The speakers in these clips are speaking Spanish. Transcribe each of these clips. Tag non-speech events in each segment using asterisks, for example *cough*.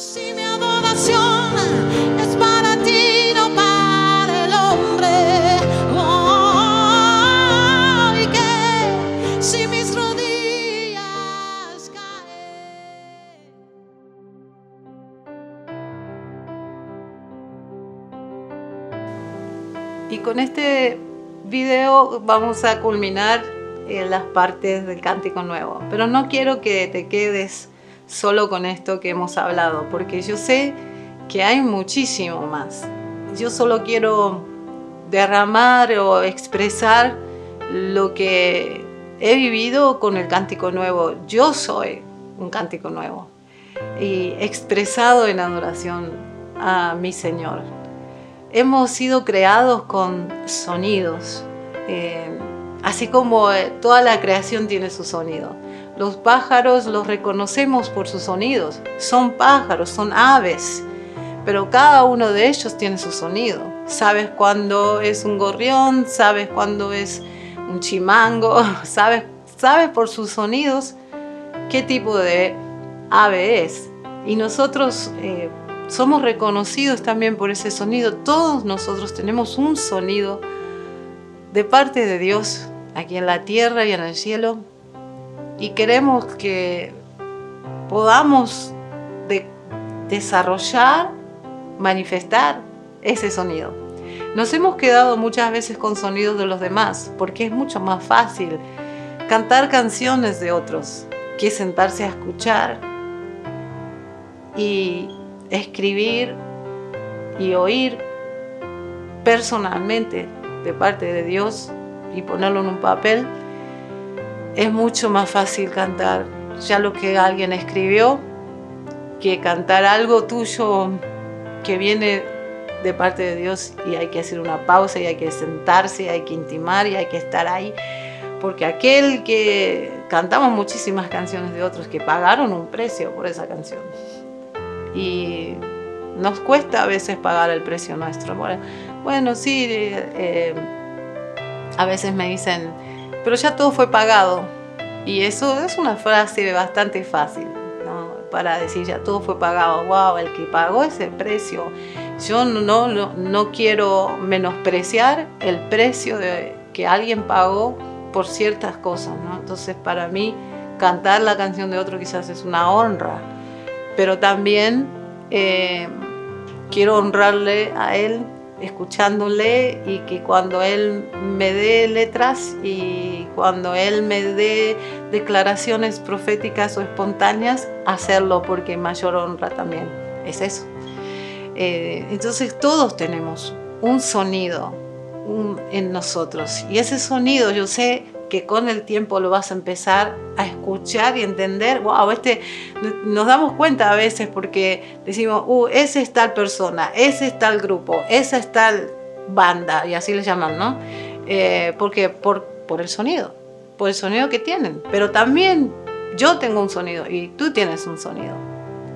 Si mi adoración es para ti, no para el hombre. Oh, y que si mis rodillas caen. Y con este video vamos a culminar eh, las partes del cántico nuevo. Pero no quiero que te quedes solo con esto que hemos hablado, porque yo sé que hay muchísimo más. Yo solo quiero derramar o expresar lo que he vivido con el cántico nuevo. Yo soy un cántico nuevo y expresado en adoración a mi Señor. Hemos sido creados con sonidos, eh, así como eh, toda la creación tiene su sonido. Los pájaros los reconocemos por sus sonidos. Son pájaros, son aves, pero cada uno de ellos tiene su sonido. Sabes cuándo es un gorrión, sabes cuándo es un chimango, *laughs* sabes, sabes por sus sonidos qué tipo de ave es. Y nosotros eh, somos reconocidos también por ese sonido. Todos nosotros tenemos un sonido de parte de Dios aquí en la tierra y en el cielo. Y queremos que podamos de- desarrollar, manifestar ese sonido. Nos hemos quedado muchas veces con sonidos de los demás porque es mucho más fácil cantar canciones de otros que sentarse a escuchar y escribir y oír personalmente de parte de Dios y ponerlo en un papel, es mucho más fácil cantar ya lo que alguien escribió que cantar algo tuyo que viene de parte de Dios y hay que hacer una pausa y hay que sentarse, y hay que intimar y hay que estar ahí. Porque aquel que cantamos muchísimas canciones de otros que pagaron un precio por esa canción y nos cuesta a veces pagar el precio nuestro. Bueno, bueno sí, eh, eh, a veces me dicen, pero ya todo fue pagado. Y eso es una frase bastante fácil. Para decir, ya todo fue pagado. Wow, el que pagó ese precio. Yo no, no, quiero menospreciar el precio que alguien pagó por ciertas cosas, ¿no? Entonces, para mí, cantar la canción de otro quizás es una honra pero también eh, quiero honrarle a él escuchándole y que cuando él me dé letras y cuando él me dé declaraciones proféticas o espontáneas, hacerlo porque mayor honra también es eso. Eh, entonces todos tenemos un sonido en nosotros y ese sonido yo sé que con el tiempo lo vas a empezar a escuchar y entender, wow, este, nos damos cuenta a veces porque decimos, uh, ese es tal persona, ese es tal grupo, esa es tal banda, y así le llaman, ¿no? Eh, porque por, por el sonido, por el sonido que tienen. Pero también yo tengo un sonido y tú tienes un sonido.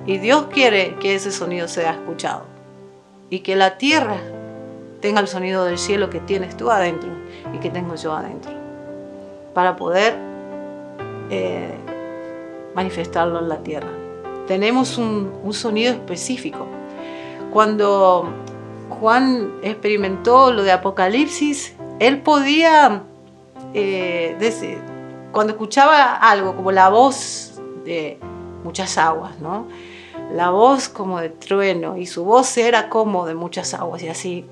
Y Dios quiere que ese sonido sea escuchado. Y que la tierra tenga el sonido del cielo que tienes tú adentro y que tengo yo adentro. Para poder eh, manifestarlo en la tierra. Tenemos un, sonido específico. Cuando Juan experimentó lo de Apocalipsis, él podía, eh, cuando escuchaba algo como la voz de muchas aguas, ¿no? La voz como de trueno y su voz era como de muchas aguas y así.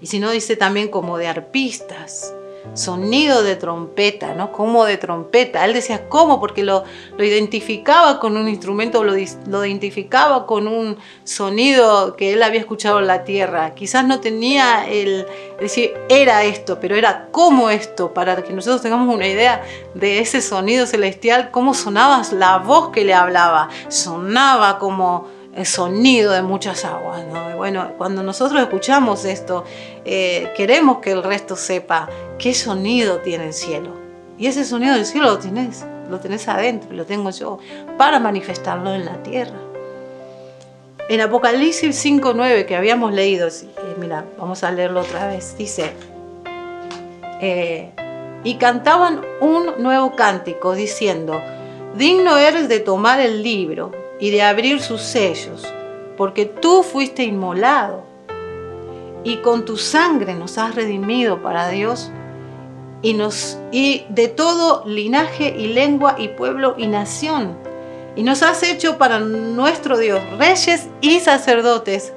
Y si no dice también como de arpistas, sonido de trompeta, ¿no? Como de trompeta. Él decía, ¿cómo? Porque lo, lo identificaba con un instrumento, lo, lo identificaba con un sonido que él había escuchado en la tierra. Quizás no tenía el decir, era esto, pero era como esto, para que nosotros tengamos una idea de ese sonido celestial, cómo sonaba la voz que le hablaba. Sonaba como el sonido de muchas aguas. bueno, cuando nosotros escuchamos esto, eh, queremos que el resto sepa qué sonido tiene el cielo. Y ese sonido del cielo lo tenés, lo adentro, lo tengo yo, para manifestarlo en la tierra. En Apocalipsis 5.9 que habíamos leído, eh, mira, vamos a leerlo otra vez, dice, eh, y cantaban un nuevo cántico diciendo, digno eres de tomar el libro y de abrir sus sellos, porque tú fuiste inmolado y con tu sangre nos has redimido para Dios y, nos, y de todo linaje y lengua y pueblo y nación. Y nos has hecho para nuestro Dios reyes y sacerdotes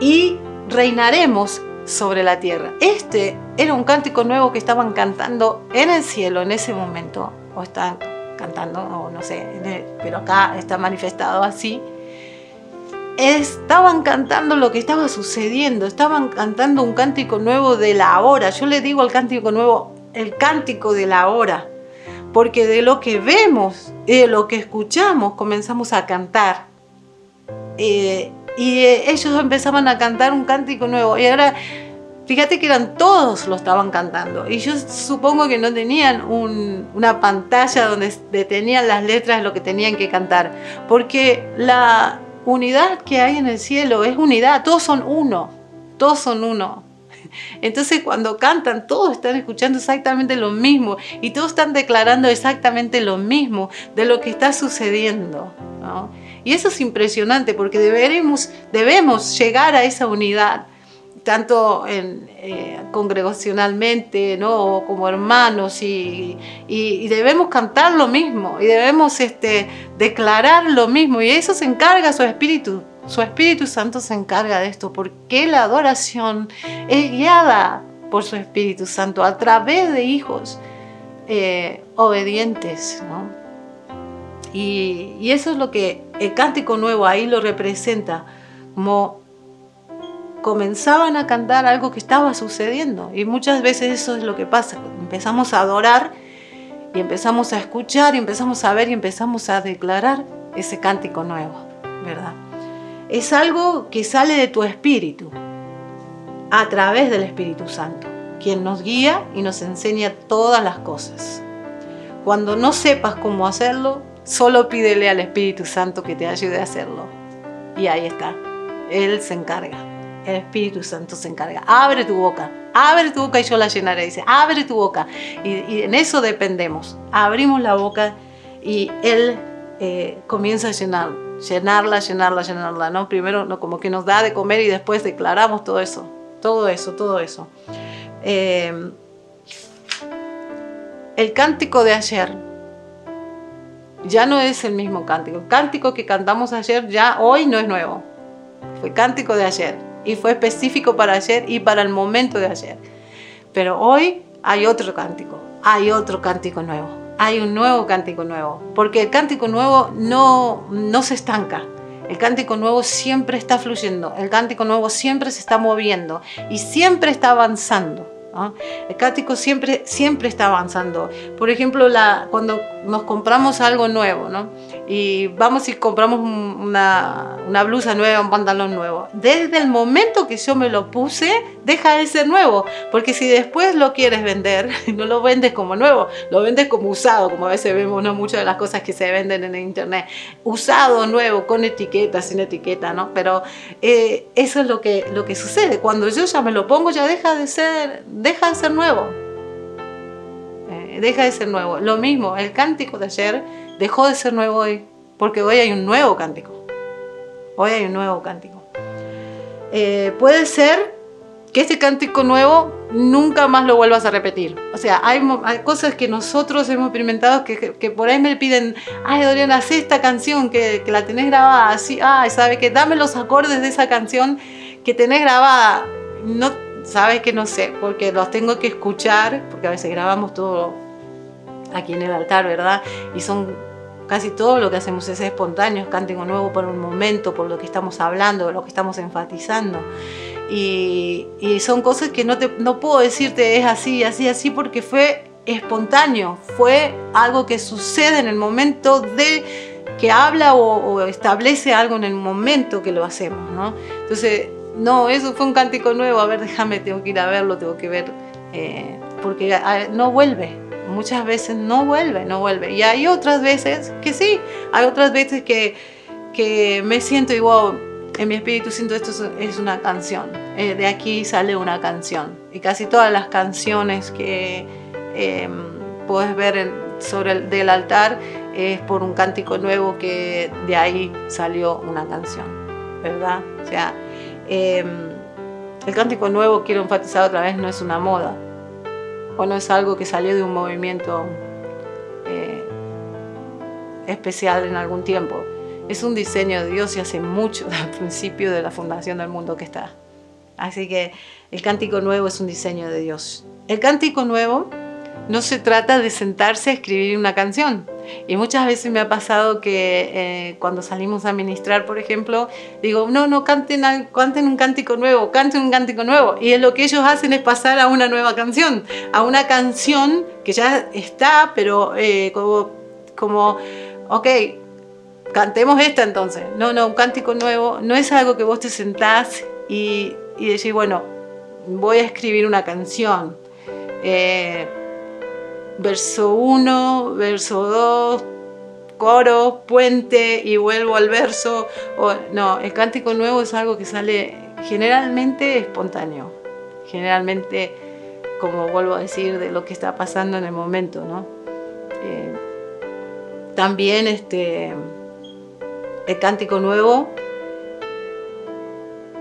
y reinaremos sobre la tierra. Este era un cántico nuevo que estaban cantando en el cielo en ese momento, o están cantando, o no sé, pero acá está manifestado así. Estaban cantando lo que estaba sucediendo, estaban cantando un cántico nuevo de la hora. Yo le digo al cántico nuevo, el cántico de la hora, porque de lo que vemos y de lo que escuchamos comenzamos a cantar. Eh, y eh, ellos empezaban a cantar un cántico nuevo. Y ahora, fíjate que eran todos lo estaban cantando. Y yo supongo que no tenían una pantalla donde detenían las letras lo que tenían que cantar. Porque la unidad que hay en el cielo es unidad. Todos son uno. Todos son uno. *laughs* Entonces cuando cantan, todos están escuchando exactamente lo mismo y todos están declarando exactamente lo mismo de lo que está sucediendo. Y eso es impresionante porque deberemos, debemos llegar a esa unidad, tanto eh, congregacionalmente, ¿no? como hermanos, y, debemos cantar lo mismo, y debemos este, declarar lo mismo, y eso se encarga su Espíritu. Su Espíritu Santo se encarga de esto, porque la adoración es guiada por su Espíritu Santo a través de hijos eh, obedientes, ¿no? Y, eso es lo que el cántico nuevo ahí lo representa, como comenzaban a cantar algo que estaba sucediendo. Y muchas veces eso es lo que pasa. Empezamos a adorar y empezamos a escuchar y empezamos a ver y empezamos a declarar ese cántico nuevo, ¿verdad? Es algo que sale de tu espíritu, a través del Espíritu Santo, quien nos guía y nos enseña todas las cosas. Cuando no sepas cómo hacerlo, Solo pídele al Espíritu Santo que te ayude a hacerlo. Y ahí está. Él se encarga. El Espíritu Santo se encarga. Abre tu boca. Abre tu boca y yo la llenaré. Dice, abre tu boca. Y, en eso dependemos. Abrimos la boca y Él eh, comienza a llenar. Llenarla, llenarla, llenarla. ¿no? Primero no, como que nos da de comer y después declaramos todo eso. Todo eso, todo eso. Eh, el cántico de ayer ya no es el mismo cántico. El cántico que cantamos ayer ya hoy no es nuevo. Fue cántico de ayer y fue específico para ayer y para el momento de ayer. Pero hoy hay otro cántico, hay otro cántico nuevo, hay un nuevo cántico nuevo, porque el cántico nuevo no, no se estanca. El cántico nuevo siempre está fluyendo, el cántico nuevo siempre se está moviendo y siempre está avanzando. El cántico siempre, siempre está avanzando. Por ejemplo, la, cuando nos compramos algo nuevo, ¿no? y vamos y compramos una, blusa nueva, un pantalón nuevo. Desde el momento que yo me lo puse, deja de ser nuevo, porque si después lo quieres vender, *laughs* no lo vendes como nuevo, lo vendes como usado, como a veces vemos ¿no? muchas de las cosas que se venden en internet. Usado, nuevo, con etiqueta, sin etiqueta, ¿no? Pero eh, eso es lo que, lo que sucede. Cuando yo ya me lo pongo, ya deja de ser, deja de ser nuevo. Deja de ser nuevo. Lo mismo, el cántico de ayer dejó de ser nuevo hoy, porque hoy hay un nuevo cántico. Hoy hay un nuevo cántico. Eh, puede ser que este cántico nuevo nunca más lo vuelvas a repetir. O sea, hay, cosas que nosotros hemos experimentado que, por ahí me piden, ay Dorian, haz esta canción que, la tenés grabada así, ay, ¿sabes que Dame los acordes de esa canción que tenés grabada. No, sabes que no sé, porque los tengo que escuchar, porque a veces grabamos todo aquí en el altar, ¿verdad? Y son casi todo lo que hacemos es espontáneo, es cántico nuevo por un momento, por lo que estamos hablando, lo que estamos enfatizando. Y, son cosas que no, te, no puedo decirte es así, así, así, porque fue espontáneo, fue algo que sucede en el momento de que habla o, establece algo en el momento que lo hacemos, ¿no? Entonces, no, eso fue un cántico nuevo, a ver, déjame, tengo que ir a verlo, tengo que ver, eh, porque ah, no vuelve, muchas veces no vuelve, no vuelve. Y hay otras veces que sí, hay otras veces que, que me siento igual, en mi espíritu siento esto es una canción, eh, de aquí sale una canción. Y casi todas las canciones que em, puedes ver sobre el del altar es por un cántico nuevo que de ahí salió una canción, ¿verdad? O sea, em, el cántico nuevo, quiero enfatizar otra vez, no es una moda, o no es algo que salió de un movimiento eh, especial en algún tiempo. Es un diseño de Dios y hace mucho, *laughs* al principio de la fundación del mundo que está. Así que el cántico nuevo es un diseño de Dios. El cántico nuevo no se trata de sentarse a escribir una canción. Y muchas veces me ha pasado que eh, cuando salimos a ministrar, por ejemplo, digo, no, no, canten, canten un cántico nuevo, canten un cántico nuevo. Y lo que ellos hacen es pasar a una nueva canción, a una canción que ya está, pero eh, como, como, ok, cantemos esta entonces. No, no, un cántico nuevo no es algo que vos te sentás y, y decís, bueno, voy a escribir una canción. Eh, verso 1, verso 2, coro, puente y vuelvo al verso. no, el cántico nuevo es algo que sale generalmente espontáneo, generalmente, como vuelvo a decir, de lo que está pasando en el momento, ¿no? Eh, también este, el cántico nuevo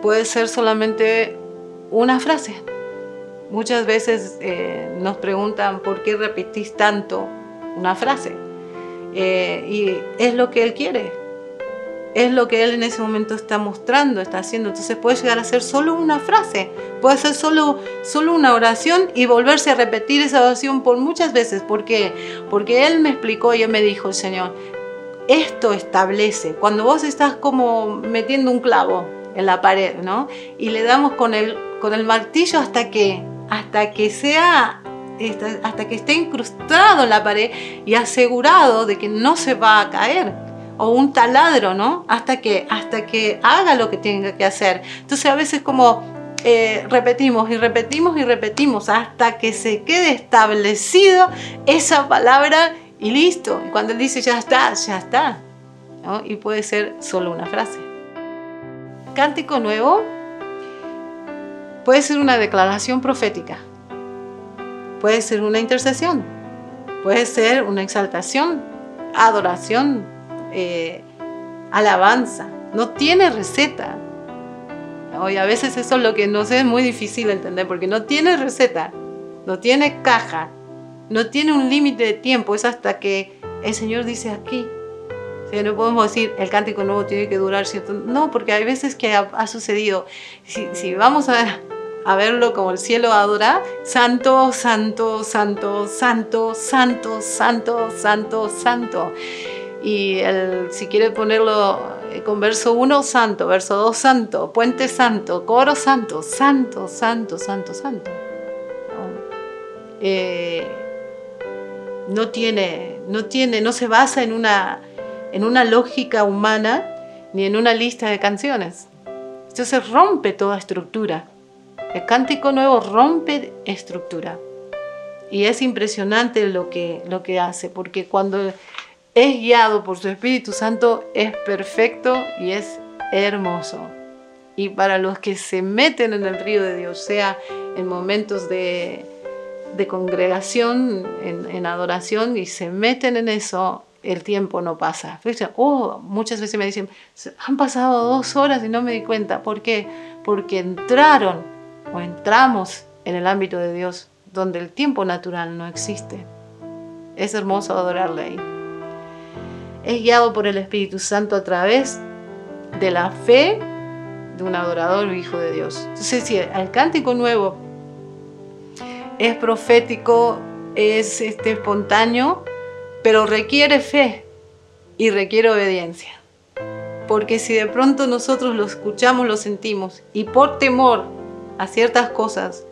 puede ser solamente una frase. Muchas veces eh, nos preguntan por qué repetís tanto una frase. Eh, y es lo que Él quiere. Es lo que Él en ese momento está mostrando, está haciendo. Entonces puede llegar a ser solo una frase. Puede ser solo, solo una oración y volverse a repetir esa oración por muchas veces. ¿Por qué? Porque Él me explicó y me dijo, Señor, esto establece. Cuando vos estás como metiendo un clavo en la pared, ¿no? Y le damos con el, con el martillo hasta que hasta que sea hasta que esté incrustado en la pared y asegurado de que no se va a caer o un taladro, ¿no? Hasta que, hasta que haga lo que tenga que hacer. Entonces a veces como eh, repetimos y repetimos y repetimos hasta que se quede establecido esa palabra y listo. Cuando él dice ya está, ya está. Y puede ser solo una frase. Cántico nuevo Puede ser una declaración profética, puede ser una intercesión, puede ser una exaltación, adoración, eh, alabanza. No tiene receta. Hoy a veces eso es lo que no sé, es muy difícil entender porque no tiene receta, no tiene caja, no tiene un límite de tiempo, es hasta que el Señor dice aquí. no podemos decir el cántico nuevo tiene que durar cierto. No, porque hay veces que ha, sucedido. Si, si, vamos a, a verlo como el cielo adora, santo, santo, santo, santo, santo, santo, santo, santo. Y el, si quiere ponerlo eh, con verso 1, santo, verso 2, santo, puente santo, coro santo, santo, santo, santo, santo. No, eh, no tiene, no tiene, no se basa en una, en una lógica humana ni en una lista de canciones. Entonces rompe toda estructura. El cántico nuevo rompe estructura. Y es impresionante lo que, lo que hace, porque cuando es guiado por su Espíritu Santo es perfecto y es hermoso. Y para los que se meten en el río de Dios, sea en momentos de, congregación, en, adoración, y se meten en eso, el tiempo no pasa. Oh, muchas veces me dicen, han pasado dos horas y no me di cuenta. ¿Por qué? Porque entraron o entramos en el ámbito de Dios donde el tiempo natural no existe. Es hermoso adorarle ahí. Es guiado por el Espíritu Santo a través de la fe de un adorador hijo de Dios. Entonces, si el cántico nuevo es profético, es este, espontáneo, pero requiere fe y requiere obediencia. Porque si de pronto nosotros lo escuchamos, lo sentimos, y por temor a ciertas cosas,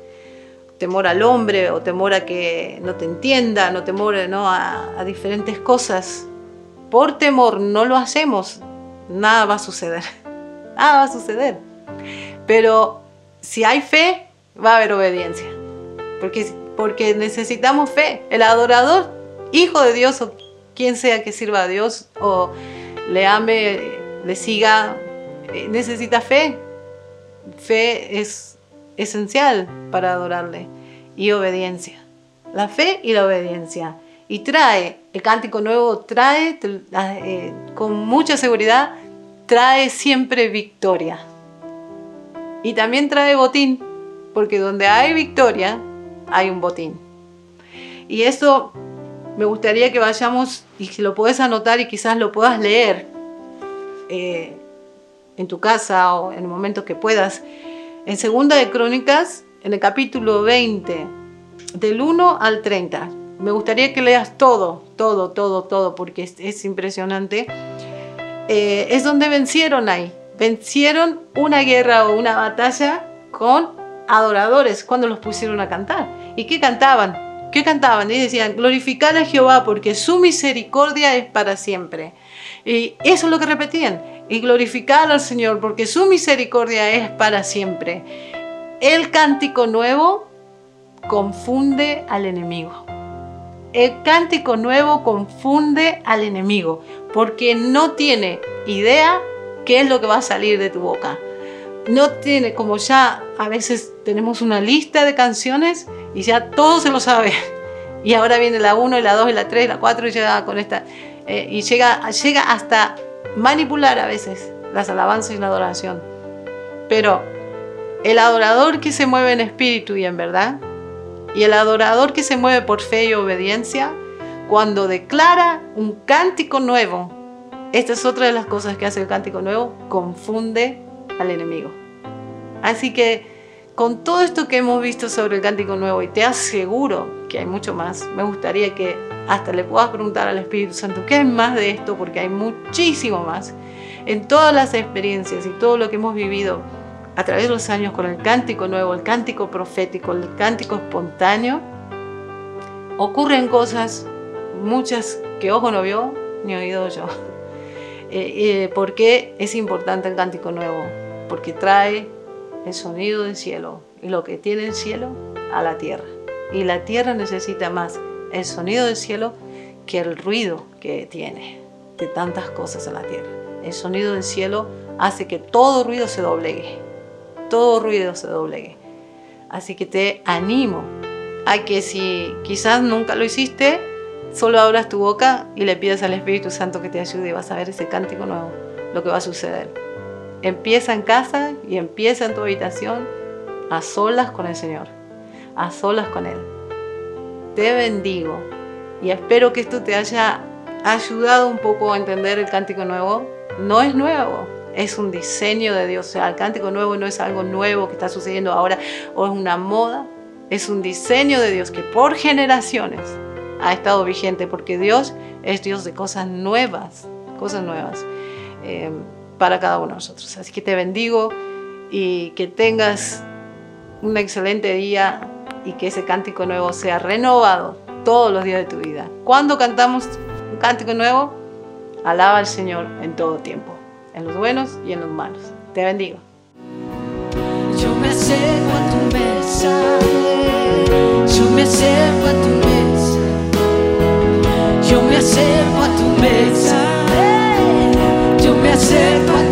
temor al hombre o temor a que no te entienda, no temor ¿no? A, a diferentes cosas, por temor no lo hacemos, nada va a suceder, *laughs* nada va a suceder. Pero si hay fe, va a haber obediencia, porque, porque necesitamos fe. El adorador, hijo de Dios o quien sea que sirva a Dios o le ame, le siga, eh, necesita fe. Fe es esencial para adorarle y obediencia. La fe y la obediencia. Y trae El cántico nuevo trae, eh, con mucha seguridad, trae siempre victoria. Y también trae botín, porque donde hay victoria, hay un botín. Y eso me gustaría que vayamos, y si lo puedes anotar y quizás lo puedas leer eh, en tu casa o en el momento que puedas, en Segunda de Crónicas, en el capítulo 20, del 1 al 30. Me gustaría que leas todo, todo, todo, todo, porque es, impresionante. Eh, es donde vencieron ahí. Vencieron una guerra o una batalla con adoradores cuando los pusieron a cantar. ¿Y qué cantaban? ¿Qué cantaban? Y decían, glorificar a Jehová porque su misericordia es para siempre. Y eso es lo que repetían. Y glorificar al Señor porque su misericordia es para siempre. El cántico nuevo confunde al enemigo. El cántico nuevo confunde al enemigo porque no tiene idea qué es lo que va a salir de tu boca. No tiene, como ya a veces tenemos una lista de canciones y ya todo se lo sabe. Y ahora viene la 1 y la 2 y la 3 y la 4 y llega con esta. Eh, y llega, llega hasta manipular a veces las alabanzas y la adoración. Pero el adorador que se mueve en espíritu y en verdad, y el adorador que se mueve por fe y obediencia, cuando declara un cántico nuevo, esta es otra de las cosas que hace el cántico nuevo, confunde al enemigo. Así que con todo esto que hemos visto sobre el cántico nuevo, y te aseguro que hay mucho más, me gustaría que hasta le puedas preguntar al Espíritu Santo, ¿qué hay más de esto? Porque hay muchísimo más. En todas las experiencias y todo lo que hemos vivido a través de los años con el cántico nuevo, el cántico profético, el cántico espontáneo, ocurren cosas, muchas que ojo no vio ni oído yo. *laughs* Eh, eh, ¿Por qué es importante el cántico nuevo? Porque trae el sonido del cielo y lo que tiene el cielo a la tierra. Y la tierra necesita más el sonido del cielo que el ruido que tiene de tantas cosas en la tierra. El sonido del cielo hace que todo ruido se doblegue todo ruido se doblegue. Así que te animo a que si quizás nunca lo hiciste, solo abras tu boca y le pidas al Espíritu Santo que te ayude y vas a ver ese cántico nuevo, lo que va a suceder. Empieza en casa y empieza en tu habitación a solas con el Señor, a solas con Él. Te bendigo y espero que esto te haya ayudado un poco a entender el cántico nuevo. No es nuevo, es un diseño de Dios. O sea, el cántico nuevo no es algo nuevo que está sucediendo ahora o es una moda. Es un diseño de Dios que por generaciones ha estado vigente porque Dios es Dios de cosas nuevas, cosas nuevas eh, para cada uno de nosotros. Así que te bendigo y que tengas un excelente día y que ese cántico nuevo sea renovado todos los días de tu vida. Cuando cantamos un cántico nuevo, alaba al Señor en todo tiempo, en los buenos y en los malos. Te bendigo. Yo me acerco a tu mesa, yo me acerco a tu mesa, yo me acerco a tu mesa, yo me acerco a tu mesa.